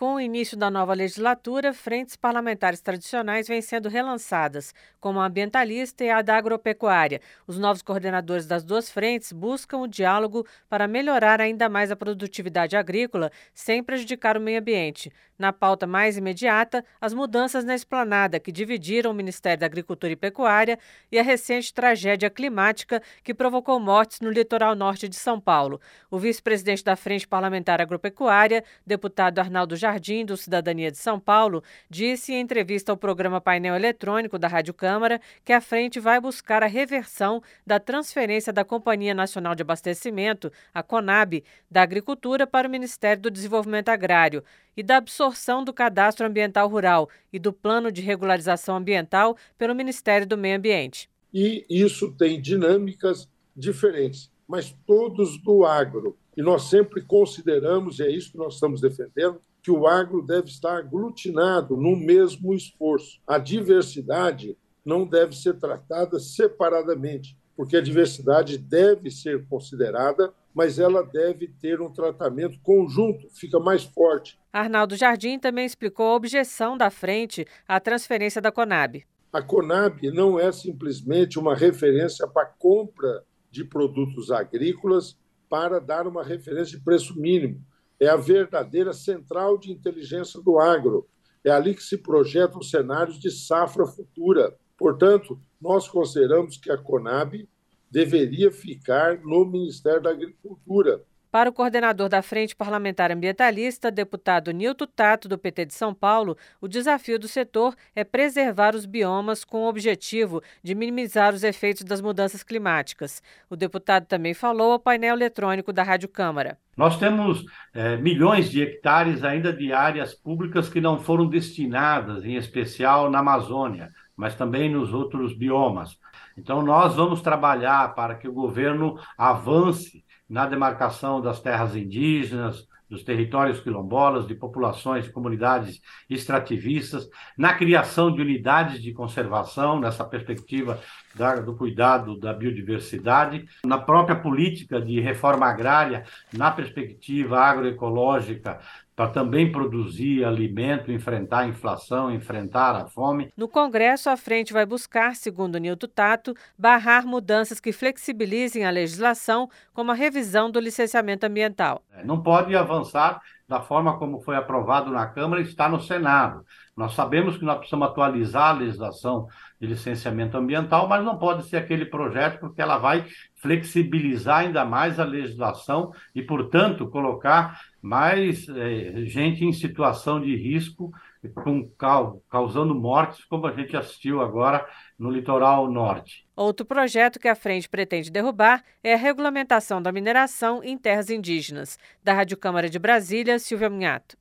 Com o início da nova legislatura, frentes parlamentares tradicionais vêm sendo relançadas, como a ambientalista e a da agropecuária. Os novos coordenadores das duas frentes buscam o diálogo para melhorar ainda mais a produtividade agrícola sem prejudicar o meio ambiente. Na pauta mais imediata, as mudanças na esplanada que dividiram o Ministério da Agricultura e Pecuária e a recente tragédia climática que provocou mortes no litoral norte de São Paulo. O vice-presidente da Frente Parlamentar Agropecuária, deputado Arnaldo Jardim, Jardim do Cidadania de São Paulo, disse em entrevista ao programa Painel Eletrônico da Rádio Câmara que a frente vai buscar a reversão da transferência da Companhia Nacional de Abastecimento, a CONAB, da Agricultura para o Ministério do Desenvolvimento Agrário e da absorção do Cadastro Ambiental Rural e do Plano de Regularização Ambiental pelo Ministério do Meio Ambiente. E isso tem dinâmicas diferentes, mas todos do agro. E nós sempre consideramos, e é isso que nós estamos defendendo, que o agro deve estar aglutinado no mesmo esforço. A diversidade não deve ser tratada separadamente, porque a diversidade deve ser considerada, mas ela deve ter um tratamento conjunto, fica mais forte. Arnaldo Jardim também explicou a objeção da frente à transferência da Conab. A Conab não é simplesmente uma referência para compra de produtos agrícolas para dar uma referência de preço mínimo é a verdadeira central de inteligência do agro. É ali que se projetam os cenários de safra futura. Portanto, nós consideramos que a Conab deveria ficar no Ministério da Agricultura, para o coordenador da Frente Parlamentar Ambientalista, deputado Nilton Tato, do PT de São Paulo, o desafio do setor é preservar os biomas com o objetivo de minimizar os efeitos das mudanças climáticas. O deputado também falou ao painel eletrônico da Rádio Câmara. Nós temos é, milhões de hectares ainda de áreas públicas que não foram destinadas, em especial na Amazônia, mas também nos outros biomas. Então, nós vamos trabalhar para que o governo avance na demarcação das terras indígenas, dos territórios quilombolas, de populações, de comunidades extrativistas, na criação de unidades de conservação, nessa perspectiva da, do cuidado da biodiversidade, na própria política de reforma agrária, na perspectiva agroecológica, para também produzir alimento, enfrentar a inflação, enfrentar a fome. No Congresso, a frente vai buscar, segundo Nilton Tato, barrar mudanças que flexibilizem a legislação, como a revisão do licenciamento ambiental. É, não pode avançar da forma como foi aprovado na Câmara e está no Senado. Nós sabemos que nós precisamos atualizar a legislação de licenciamento ambiental, mas não pode ser aquele projeto porque ela vai flexibilizar ainda mais a legislação e, portanto, colocar mais é, gente em situação de risco, com, causando mortes, como a gente assistiu agora no litoral norte. Outro projeto que a frente pretende derrubar é a regulamentação da mineração em terras indígenas. Da Rádio Câmara de Brasília, Silvia Minhato.